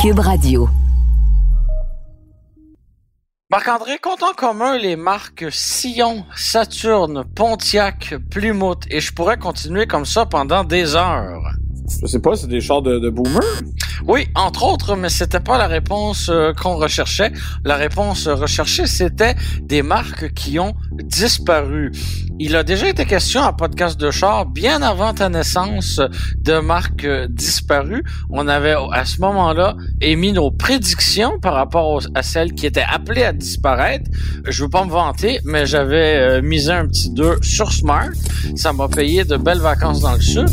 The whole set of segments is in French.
Cube Radio. Marc-André, compte en commun les marques Sillon, Saturne, Pontiac, Plymouth, et je pourrais continuer comme ça pendant des heures. Je sais pas, c'est des chars de, de boomer? Oui, entre autres, mais c'était pas la réponse euh, qu'on recherchait. La réponse recherchée, c'était des marques qui ont disparu. Il a déjà été question à podcast de char bien avant ta naissance de marques euh, disparues. On avait à ce moment-là émis nos prédictions par rapport à celles qui étaient appelées à disparaître. Je veux pas me vanter, mais j'avais euh, misé un petit 2 sur Smart. Ça m'a payé de belles vacances dans le sud.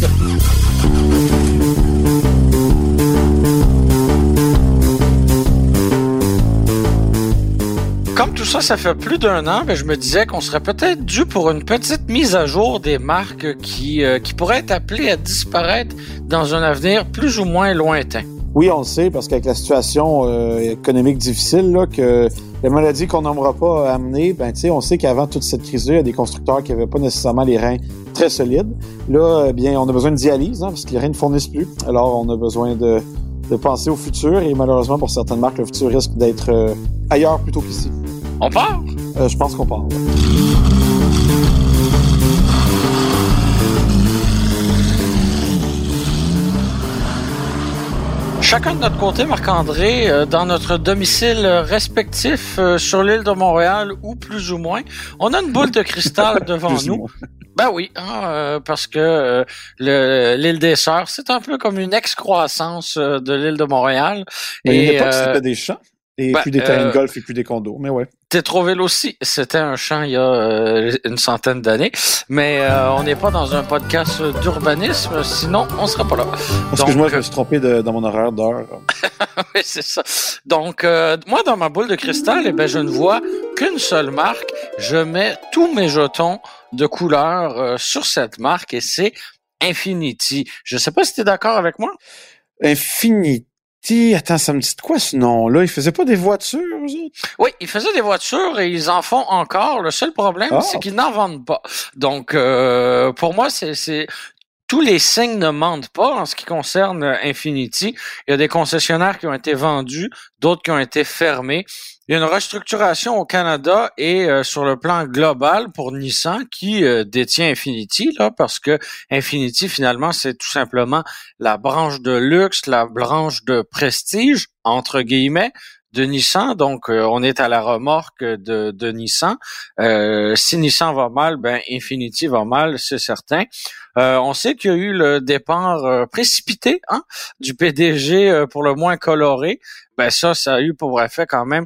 Comme tout ça, ça fait plus d'un an, ben, je me disais qu'on serait peut-être dû pour une petite mise à jour des marques qui, euh, qui pourraient être appelées à disparaître dans un avenir plus ou moins lointain. Oui, on le sait, parce qu'avec la situation euh, économique difficile, là, que la maladie qu'on n'aimera pas amener, ben, on sait qu'avant toute cette crise-là, il y a des constructeurs qui n'avaient pas nécessairement les reins très solides. Là, eh bien, on a besoin de dialyse, hein, parce que les reins ne fournissent plus. Alors, on a besoin de, de penser au futur, et malheureusement, pour certaines marques, le futur risque d'être euh, ailleurs plutôt qu'ici. On part? Euh, je pense qu'on part. ouais. Chacun de notre côté, Marc-André, euh, dans notre domicile respectif euh, sur l'île de Montréal ou plus ou moins, on a une boule de cristal devant nous. Ben oui, hein, euh, parce que euh, le- l'île des Sœurs, c'est un peu comme une excroissance de l'île de Montréal. Mais Et euh, c'était des champs, et ben, plus des terrains de golf et plus des condos. Mais ouais. Tétroville aussi, c'était un champ il y a euh, une centaine d'années, mais euh, on n'est pas dans un podcast d'urbanisme, sinon on serait pas là. Excuse-moi, je me suis trompé de- dans mon horaire d'heure. Oui, c'est ça. Donc, euh, moi, dans ma boule de cristal, eh ben, je ne vois qu'une seule marque. Je mets tous mes jetons de couleur euh, sur cette marque et c'est Infinity. Je sais pas si tu es d'accord avec moi. Infinity, attends, ça me dit de quoi ce nom-là? Ils faisaient pas des voitures, eux autres? Oui, ils faisaient des voitures et ils en font encore. Le seul problème, Ah. c'est qu'ils n'en vendent pas. Donc, euh, pour moi, c'est... c'est tous les signes ne mentent pas en ce qui concerne euh, Infinity. Il y a des concessionnaires qui ont été vendus, d'autres qui ont été fermés. Il y a une restructuration au Canada et euh, sur le plan global pour Nissan qui euh, détient Infinity là parce que Infinity finalement c'est tout simplement la branche de luxe, la branche de prestige entre guillemets de Nissan. Donc, euh, on est à la remorque de, de Nissan. Euh, si Nissan va mal, ben Infinity va mal, c'est certain. Euh, on sait qu'il y a eu le départ euh, précipité hein, du PDG euh, pour le moins coloré. Ben ça, ça a eu pour effet quand même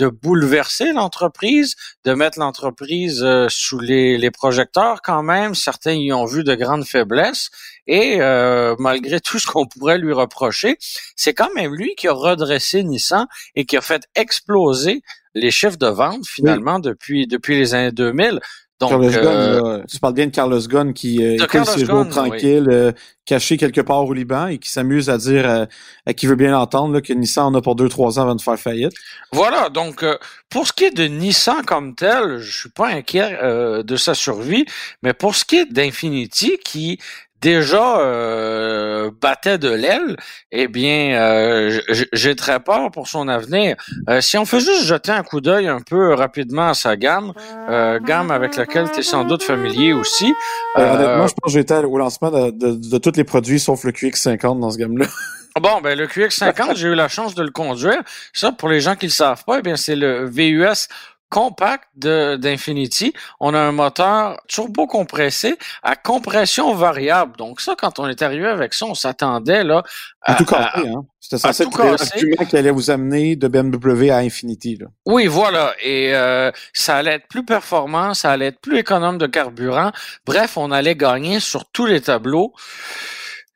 de bouleverser l'entreprise, de mettre l'entreprise euh, sous les, les projecteurs quand même. Certains y ont vu de grandes faiblesses. Et euh, malgré tout ce qu'on pourrait lui reprocher, c'est quand même lui qui a redressé Nissan et qui a fait exploser les chiffres de vente finalement depuis depuis les années 2000. Donc, Carlos euh, Ghosn, là, tu parles bien de Carlos Ghosn qui euh, Carlos ses jours euh, caché quelque part au Liban et qui s'amuse à dire euh, à qui veut bien l'entendre là, que Nissan en a pour deux trois ans avant de faire faillite. Voilà, donc euh, pour ce qui est de Nissan comme tel, je suis pas inquiet euh, de sa survie, mais pour ce qui est d'Infinity qui déjà euh, battait de l'aile, eh bien, euh, j'ai très peur pour son avenir. Euh, si on fait juste jeter un coup d'œil un peu rapidement à sa gamme, euh, gamme avec laquelle tu es sans doute familier aussi. Euh, euh, honnêtement, je pense que j'étais au lancement de, de, de tous les produits sauf le QX50 dans ce gamme-là. Bon, ben le QX50, j'ai eu la chance de le conduire. Ça, pour les gens qui le savent pas, eh bien c'est le VUS compact de d'Infinity. On a un moteur turbo compressé à compression variable. Donc ça, quand on est arrivé avec ça, on s'attendait là À à, tout casser, hein. C'était censé tout être qui allait vous amener de BMW à Infinity. Là. Oui, voilà. Et euh, ça allait être plus performant, ça allait être plus économe de carburant. Bref, on allait gagner sur tous les tableaux.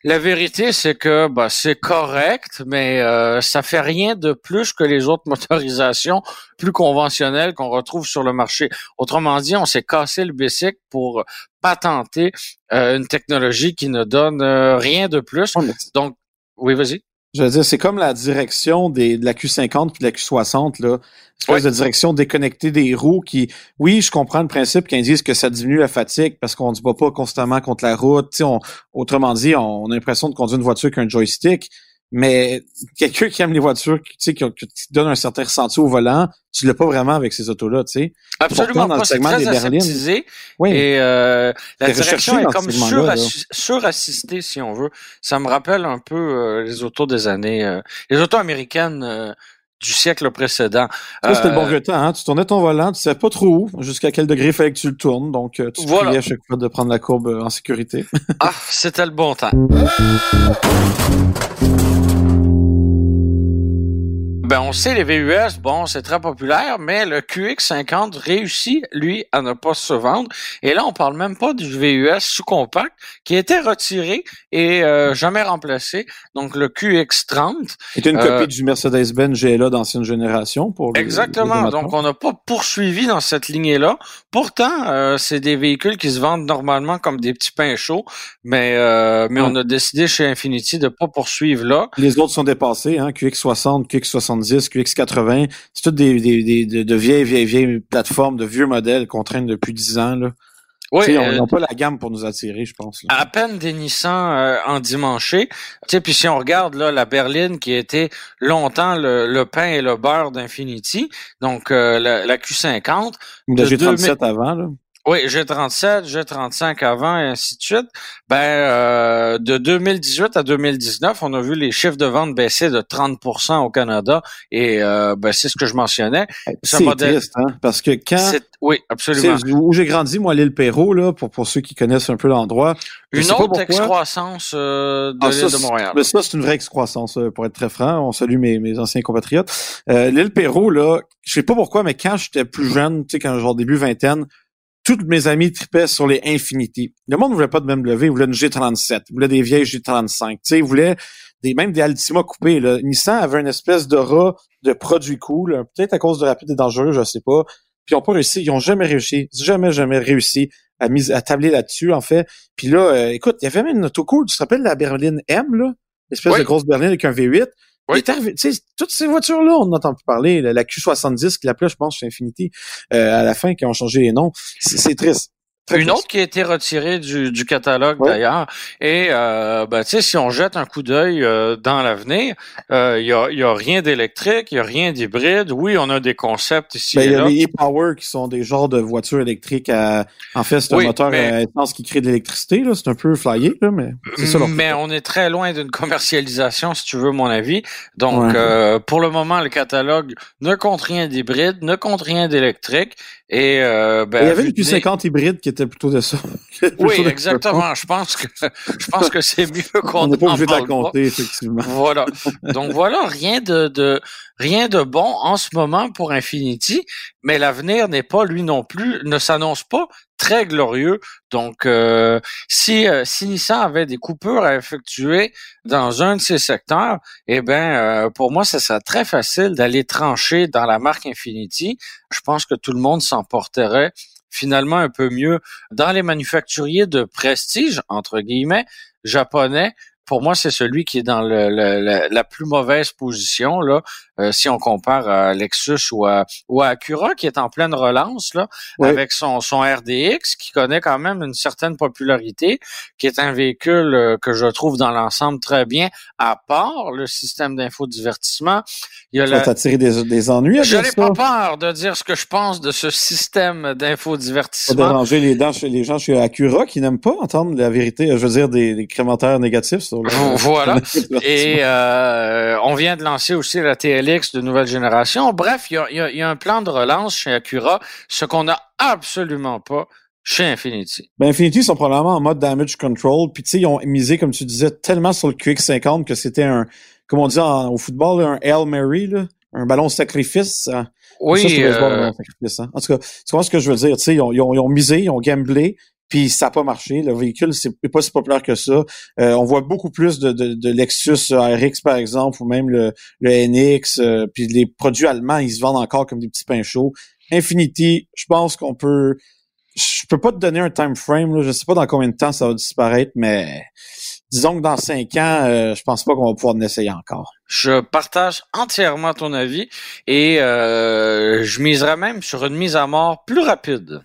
La vérité, c'est que bah, c'est correct, mais euh, ça fait rien de plus que les autres motorisations plus conventionnelles qu'on retrouve sur le marché. Autrement dit, on s'est cassé le basic pour patenter euh, une technologie qui ne donne euh, rien de plus. Donc, oui, vas-y. Je veux dire, c'est comme la direction des, de la Q50 puis de la Q60, là. Espèce de direction déconnectée des roues qui, oui, je comprends le principe qu'ils disent que ça diminue la fatigue parce qu'on ne se bat pas constamment contre la route. On, autrement dit, on, a l'impression de conduire une voiture qu'un joystick. Mais quelqu'un qui aime les voitures, tu sais, qui, qui, donne un certain ressenti au volant, tu l'as pas vraiment avec ces autos-là, tu sais. Absolument Pourtant, pas. C'est très aseptisé. Oui. Et euh, la direction est comme surassistée, si on veut. Ça me rappelle un peu euh, les autos des années... Euh, les autos américaines du siècle précédent. Ça, c'était le bon vieux temps. Hein? Tu tournais ton volant, tu savais pas trop où, jusqu'à quel degré il fallait que tu le tournes. Donc, tu voilà. à chaque fois de prendre la courbe en sécurité. ah, c'était le bon temps. Ben, on sait, les VUS, bon, c'est très populaire, mais le QX50 réussit, lui, à ne pas se vendre. Et là, on parle même pas du VUS sous-compact qui a été retiré et euh, jamais remplacé. Donc, le QX30. C'est une euh, copie du Mercedes-Benz GLA d'ancienne génération pour Exactement. Donc, on n'a pas poursuivi dans cette lignée-là. Pourtant, euh, c'est des véhicules qui se vendent normalement comme des petits pains chauds, mais, mais on a décidé chez Infinity de pas poursuivre là. Les autres sont dépassés, hein, QX60, QX60 QX80, c'est toutes des, de, vieilles, vieilles, vieilles plateformes, de vieux modèles qu'on traîne depuis 10 ans. Là. Oui, on n'a euh, pas la gamme pour nous attirer, je pense. À peine des Nissan euh, en dimanche. Puis si on regarde là, la berline qui était longtemps le, pain et le beurre d'Infinity, donc euh, la, Q50. La G37 avant, là. Oui, G37, G35 avant et ainsi de suite. Ben, euh, de 2018 à 2019, on a vu les chiffres de vente baisser de 30% au Canada et euh, ben, c'est ce que je mentionnais. C'est triste, hein, parce que quand... Oui, absolument. Où j'ai grandi, moi, l'île Perrault, là, pour, pour ceux qui connaissent un peu l'endroit. Une autre excroissance euh, de ah, l'île de Montréal. Mais ça, c'est une vraie excroissance, euh, pour être très franc. On salue mes, mes anciens compatriotes. Euh, l'île Perrault, là, je sais pas pourquoi, mais quand j'étais plus jeune, tu sais, quand genre début vingtaine, tous mes amis tripaient sur les Infinity. Le monde ne voulait pas de même lever, il voulait une G37, il voulait des vieilles G35, tu sais, il voulait des, même des Altima coupés. Là. Nissan avait une espèce d'aura de produit cool, peut-être à cause de rapide et dangereux, je sais pas. Puis ils ont pas réussi, ils ont jamais réussi, jamais, jamais réussi à, mise, à tabler là-dessus, en fait. Puis là, euh, écoute, il y avait même une auto cool, tu te rappelles la berline M, là? L'espèce de grosse berline avec un V8. Oui. toutes ces voitures-là, on n'entend plus parler. La, Q70 qui l'appelait, je pense, chez Infinity, euh, à la fin, qui ont changé les noms. C'est triste. Une autre qui a été retirée du, du catalogue d'ailleurs. Et euh, ben, tu sais, si on jette un coup d'œil euh, dans l'avenir, il euh, y, a, y, a, rien d'électrique, il y a rien d'hybride. Oui, on a des concepts ici. Ben, il y a les e-power qui sont des genres de voitures électriques à. En fait, c'est un moteur à essence qui crée de l'électricité. Là, c'est un peu flyé, là, mais c'est ça. Mais on est très loin d'une commercialisation, si tu veux mon avis. Donc, euh, pour le moment, le catalogue ne compte rien d'hybride, ne compte rien d'électrique. Et euh, ben, il y avait une Q50 hybride qui était plutôt de ça. oui, exactement. Je pense que je pense que c'est mieux qu'on On n'est pas obligé de la compter, effectivement. Voilà. Donc voilà, rien de, de rien de bon en ce moment pour Infinity, mais l'avenir n'est pas lui non plus, ne s'annonce pas très glorieux. Donc, euh, si, euh, si Nissan avait des coupures à effectuer dans un de ces secteurs, eh ben, euh, pour moi, ça serait très facile d'aller trancher dans la marque Infinity. Je pense que tout le monde s'en porterait finalement un peu mieux dans les manufacturiers de prestige, entre guillemets, japonais, pour moi, c'est celui qui est dans le, la plus mauvaise position là, euh, si on compare à Lexus ou à, ou à Acura, qui est en pleine relance là, avec son, son RDX, qui connaît quand même une certaine popularité, qui est un véhicule euh, que je trouve dans l'ensemble très bien, à part le système d'infodivertissement. Il y a ça t'attirer des, des ennuis Je n'ai pas peur de dire ce que je pense de ce système d'infodivertissement. Pas déranger les, dents, les gens chez Acura qui n'aiment pas entendre la vérité, je veux dire des, des crémentaires négatifs voilà. Et euh, on vient de lancer aussi la TLX de nouvelle génération. Bref, il y a, un plan de relance chez Acura, ce qu'on n'a absolument pas chez Infinity. Ben Infinity sont probablement en mode damage control. Puis tu sais, ils ont misé, comme tu disais, tellement sur le QX50 que c'était un, comme on dit au football, un Hail Mary, là, un ballon sacrifice. Oui. Ça, euh... sacrifice hein. En tout cas, tu vois ce que je veux dire. Tu sais, ils ils ont misé, ils ont gamblé, puis ça n'a pas marché. Le véhicule, c'est pas si populaire que ça. Euh, on voit beaucoup plus de, de, de, Lexus RX, par exemple, ou même le, le NX, euh, puis les produits allemands, ils se vendent encore comme des petits pains chauds. Infinity, je pense qu'on peut... Je peux pas te donner un time frame, là. je sais pas dans combien de temps ça va disparaître, mais disons que dans cinq ans, euh, je pense pas qu'on va pouvoir en essayer encore. Je partage entièrement ton avis et euh, je miserais même sur une mise à mort plus rapide.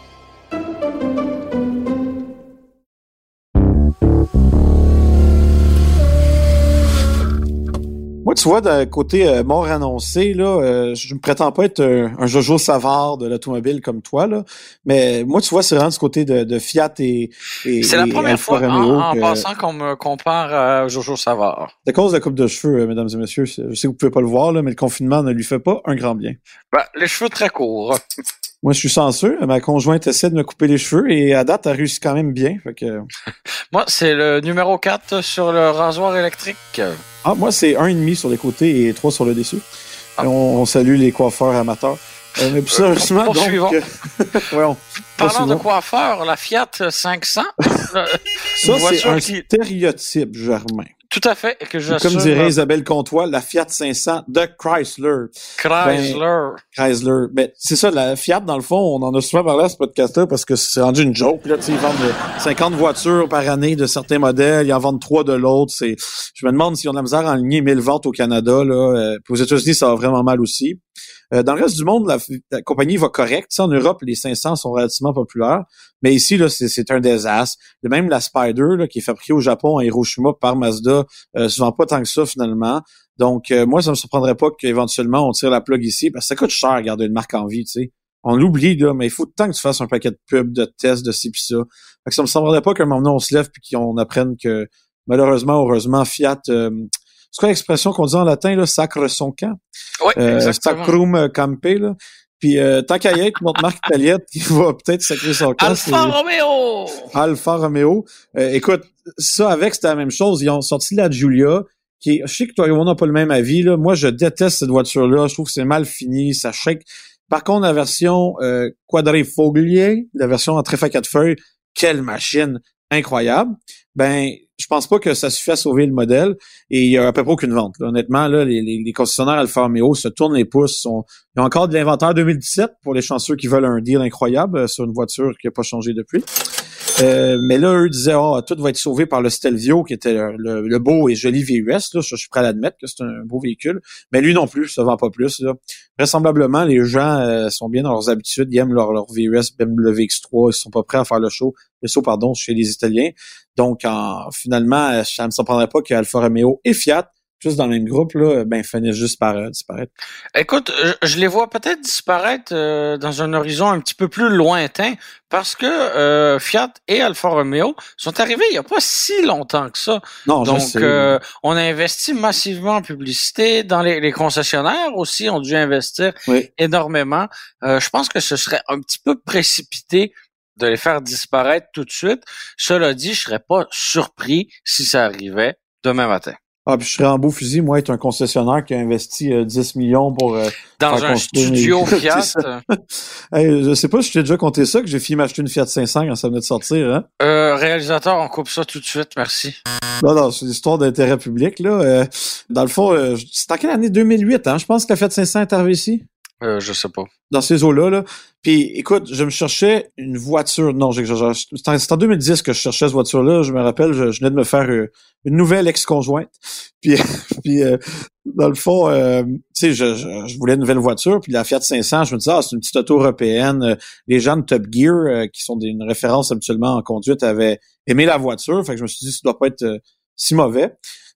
Tu vois, d'un côté euh, mort annoncé, là, euh, je ne prétends pas être un, Jojo Savard de l'automobile comme toi, là, mais moi, tu vois, c'est vraiment du côté de, Fiat et, et C'est la première fois en, passant qu'on me compare à Jojo Savard. C'est à cause de la coupe de cheveux, euh, mesdames et messieurs. Je sais que vous pouvez pas le voir, là, mais le confinement ne lui fait pas un grand bien. Ben, les cheveux très courts. Moi, je suis censeux. Ma conjointe essaie de me couper les cheveux et à date, elle réussit quand même bien. Fait que... moi, c'est le numéro 4 sur le rasoir électrique. Ah, moi, c'est un et demi sur les côtés et trois sur le dessus. Ah. On, salue les coiffeurs amateurs. Euh, mais plus sérieusement, donc... Euh, Parlant de coiffeurs, la Fiat 500... ça, c'est un stéréotype, Germain. Tout à fait. Que je Comme dirait Isabelle Comtois, la Fiat 500 de Chrysler. Chrysler. Ben, Chrysler. Ben, c'est ça, la Fiat, dans le fond, on en a souvent parlé à ce podcast-là parce que c'est rendu une joke. Là, ils vendent 50 voitures par année de certains modèles, ils en vendent trois de l'autre. C'est, je me demande s'ils ont de la misère à aligner 1000 ventes au Canada. Là. Euh, puis aux États-Unis, ça va vraiment mal aussi. Euh, dans le reste du monde, la, compagnie va correct. en Europe, les 500 sont relativement populaires. Mais ici, là, c'est un désastre. Même la Spider, là, qui est fabriquée au Japon à Hiroshima par Mazda, euh, se vend pas tant que ça finalement. Donc, euh, moi, ça me surprendrait pas qu'éventuellement on tire la plug ici, parce que ça coûte cher garder une marque en vie, tu sais. On l'oublie, là, mais il faut tant que tu fasses un paquet de pubs, de tests, de ci pis ça. Fait que ça me semblerait pas qu'un moment donné, on se lève puis qu'on apprenne que, malheureusement, heureusement, Fiat... Euh, c'est quoi l'expression qu'on dit en latin, là, sacre son camp? Oui, euh, Sacrum campe, là. Puis euh, tant qu'à y être, notre marque italienne qui va peut-être sacrer son camp. Alfa Romeo! Alfa Romeo. Euh, écoute, ça avec, c'était la même chose. Ils ont sorti la Giulia, qui est, je sais que toi et moi, on n'a pas le même avis. Là. Moi, je déteste cette voiture-là. Je trouve que c'est mal fini, ça shake. Par contre, la version euh, quadrifoglier, la version en tréfa quatre feuilles, quelle machine incroyable. Ben, je pense pas que ça suffit à sauver le modèle et il y a à peu près aucune vente. Honnêtement, là, les, les, concessionnaires Alfa Romeo se tournent les pouces. Sont, il y a encore de l'inventaire 2017 pour les chanceux qui veulent un deal incroyable euh, sur une voiture qui n'a pas changé depuis. Euh, mais là, eux disaient, ah, tout va être sauvé par le Stelvio, qui était le, beau et joli VUS. Là. Je, suis prêt à l'admettre que c'est un beau véhicule. Mais lui non plus, ça vend pas plus. Là. Vraisemblablement, les gens euh, sont bien dans leurs habitudes. Ils aiment leur, leur VUS, le VX3. Ils sont pas prêts à faire le show, le saut, pardon, chez les Italiens. Donc, en, finalement, ça ne me surprendrait pas qu'Alfa Romeo et Fiat juste dans le même groupe, là, ben, finissent juste par euh, disparaître. Écoute, je, les vois peut-être disparaître euh, dans un horizon un petit peu plus lointain parce que euh, Fiat et Alfa Romeo sont arrivés il n'y a pas si longtemps que ça. Non, Donc, on a investi massivement en publicité. Dans les, les concessionnaires aussi ont dû investir énormément. je pense que ce serait un petit peu précipité de les faire disparaître tout de suite. Cela dit, je serais pas surpris si ça arrivait demain matin. Ah, puis je serais en beau fusil, moi, être un concessionnaire qui a investi 10 euh, millions pour... Euh, Dans un studio Fiat? hey, je sais pas si je t'ai déjà compté ça, que j'ai fini m'acheter une Fiat 500 quand ça venait de sortir. Hein? Euh, réalisateur, on coupe ça tout de suite, merci. Non, non, c'est une histoire d'intérêt public. là. Euh, dans le fond, c'est en quelle année? 2008, hein? Je pense que la Fiat 500 est arrivée ici. Euh, je sais pas. Dans ces eaux-là, là. Puis, écoute, je me cherchais une voiture. Non, c'est en 2010 que je cherchais cette voiture-là. Je me rappelle, je, venais de me faire euh, une nouvelle ex-conjointe. Puis, puis euh, dans le fond, euh, tu sais, je, je, voulais une nouvelle voiture. Puis la Fiat 500, je me disais, ah, c'est une petite auto européenne. Les gens de Top Gear, qui sont des, une référence habituellement en conduite, avaient aimé la voiture. Fait que je me suis dit, ça doit pas être si mauvais.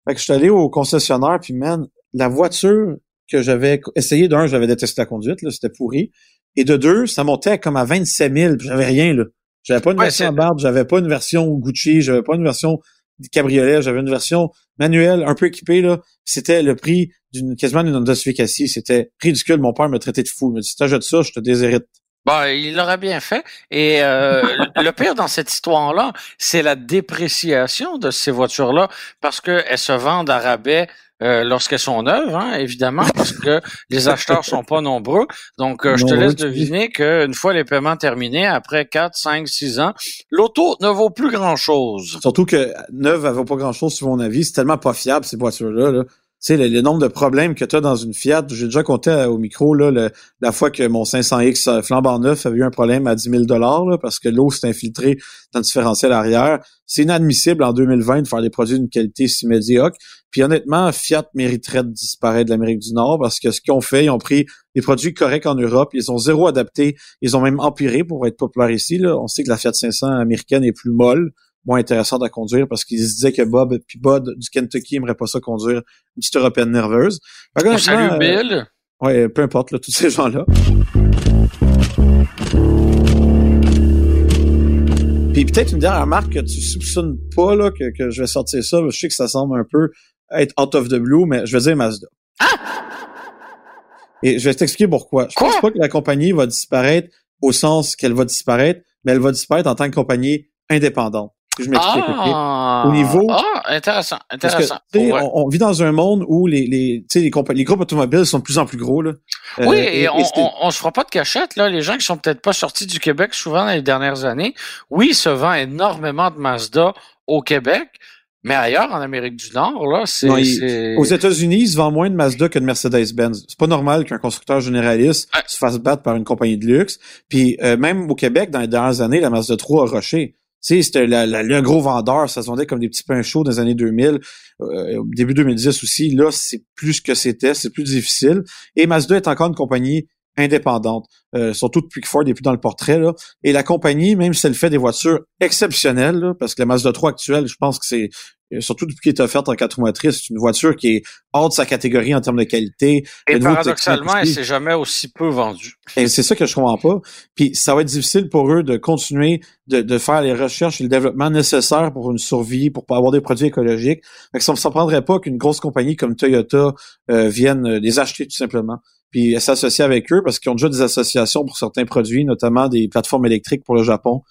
Fait que je suis allé au concessionnaire, puis man, la voiture que j'avais essayé d'un, j'avais détesté la conduite, là, c'était pourri. Et de deux, ça montait comme à 27 000, j'avais rien, là. J'avais pas une Ouais, version barbe, j'avais pas une version Gucci, j'avais pas une version cabriolet, j'avais une version manuelle, un peu équipée, là. C'était le prix d'une, quasiment d'une Honda Civic. C'était ridicule. Mon père m'a traité de fou. Il m'a dit, si t'achètes ça, je te déshérite. Bon, il l'aurait bien fait. Et euh, le pire dans cette histoire-là, c'est la dépréciation de ces voitures-là parce qu'elles se vendent à rabais euh, lorsqu'elles sont neuves, hein, évidemment, parce que les acheteurs sont pas nombreux. Donc, euh, je te Non, laisse deviner qu'une fois les paiements terminés, après 4, 5, 6 ans, l'auto ne vaut plus grand-chose. Surtout que neuve, elle vaut pas grand chose sur mon avis. C'est tellement pas fiable, ces voitures-là, là. Tu sais, le, nombre de problèmes que tu as dans une Fiat, j'ai déjà compté à- au micro, là, le- la fois que mon 500X euh, flambant neuf avait eu un problème à 10 000 là, parce que l'eau s'est infiltrée dans le différentiel arrière. C'est inadmissible en 2020 de faire des produits d'une qualité si médiocre. Puis honnêtement, Fiat mériterait de disparaître de l'Amérique du Nord parce que ce qu'ils ont fait, ils ont pris des produits corrects en Europe, ils ont zéro adapté, ils ont même empiré pour être populaires ici. On sait que la Fiat 500 américaine est plus molle, moins intéressante à conduire parce qu'ils se disaient que Bob puis Bud du Kentucky aimerait pas ça conduire une petite européenne nerveuse. Honnêtement, salue euh, Bill. Ouais, peu importe, là, tous ces gens-là. Puis peut-être une dernière remarque que tu soupçonnes pas là, que, que je vais sortir ça. Je sais que ça semble un peu être out of the blue, mais je vais dire Mazda. Et je vais t'expliquer pourquoi. Je Quoi? pense pas que la compagnie va disparaître au sens qu'elle va disparaître, mais elle va disparaître en tant que compagnie indépendante. Je m'explique. Ah, Au niveau- Ah, intéressant, que intéressant. Ouais. on, on vit dans un monde où les, les, tu sais, les, les groupes automobiles sont de plus en plus gros. Là. Euh, Oui, et, on, on, on se fera pas de cachette, là. Les gens qui sont peut-être pas sortis du Québec souvent dans les dernières années, oui, se vend énormément de Mazda au Québec, mais ailleurs, en Amérique du Nord, là, c'est... Aux États-Unis, ils se vendent moins de Mazda que de Mercedes-Benz. C'est pas normal qu'un constructeur généraliste Ouais. se fasse battre par une compagnie de luxe. Puis euh, même au Québec, dans les dernières années, la Mazda 3 a rushé. Sais, c'était le gros vendeur, ça se vendait comme des petits pains chauds dans les années 2000, euh, début 2010 aussi. Là, c'est plus ce que c'était, c'est plus difficile. Et Mazda est encore une compagnie indépendante, euh, surtout depuis que Ford n'est plus dans le portrait. Là. Et la compagnie, même si elle fait des voitures exceptionnelles, là, parce que la Mazda 3 actuelle, je pense que c'est surtout depuis qu'elle est offerte en quatre roues motrices, c'est une voiture qui est hors de sa catégorie en termes de qualité. Et paradoxalement, elle s'est jamais aussi peu vendue. Et c'est ça que je comprends pas. Puis ça va être difficile pour eux de continuer de, de faire les recherches et le développement nécessaires pour une survie, pour pas avoir des produits écologiques. Fait que ça ne s'apprendrait pas qu'une grosse compagnie comme Toyota euh, vienne euh, les acheter tout simplement. Puis s'associer avec eux parce qu'ils ont déjà des associations pour certains produits, notamment des plateformes électriques pour le Japon.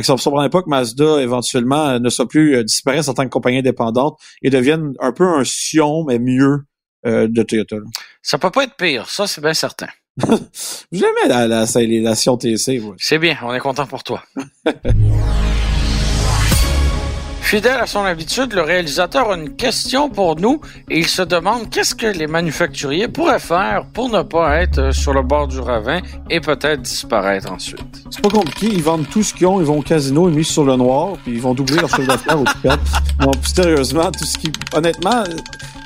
Fait que ça ne me surprendrait pas que Mazda éventuellement euh, ne soit plus euh, disparaisse en tant que compagnie indépendante et devienne un peu un Sion, mais mieux euh, de Toyota. là. Ça peut pas être pire, ça, c'est bien certain. Jamais la, la, la, la Sion TC. moi. C'est bien, on est content pour toi. Fidèle à son habitude, le réalisateur a une question pour nous et il se demande qu'est-ce que les manufacturiers pourraient faire pour ne pas être sur le bord du ravin et peut-être disparaître ensuite. C'est pas compliqué, ils vendent tout ce qu'ils ont, ils vont au casino, ils misent sur le noir, puis ils vont doubler leur chiffre d'affaires au. Non, sérieusement, tout ce qui... Honnêtement,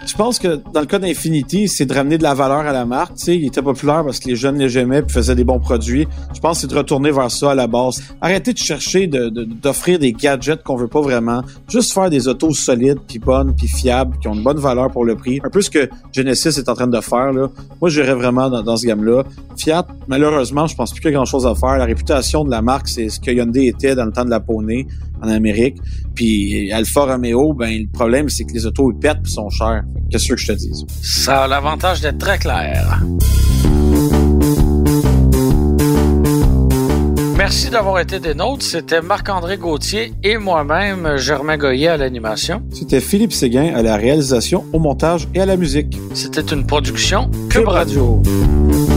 je pense que dans le cas d'Infinity, c'est de ramener de la valeur à la marque. Tu sais, il était populaire parce que les jeunes les aimaient puis faisaient des bons produits. Je pense que c'est de retourner vers ça à la base. Arrêtez de chercher d'offrir des gadgets qu'on veut pas vraiment. Juste faire des autos solides, puis bonnes, puis fiables, qui ont une bonne valeur pour le prix. Un peu ce que Genesis est en train de faire. Là. Moi, j'irais vraiment dans, dans ce gamme-là. Fiat, malheureusement, je pense plus qu'il y a grand-chose à faire. La réputation de la marque, c'est ce que Hyundai était dans le temps de la Poney en Amérique. Puis Alfa Romeo, ben le problème, c'est que les autos, ils pètent puis sont chers. Qu'est-ce que je te dis? Ça a l'avantage d'être très clair. Merci d'avoir été des nôtres. C'était Marc-André Gauthier et moi-même, Germain Goyer à l'animation. C'était Philippe Séguin à la réalisation, au montage et à la musique. C'était une production Cube Cube Radio. Radio.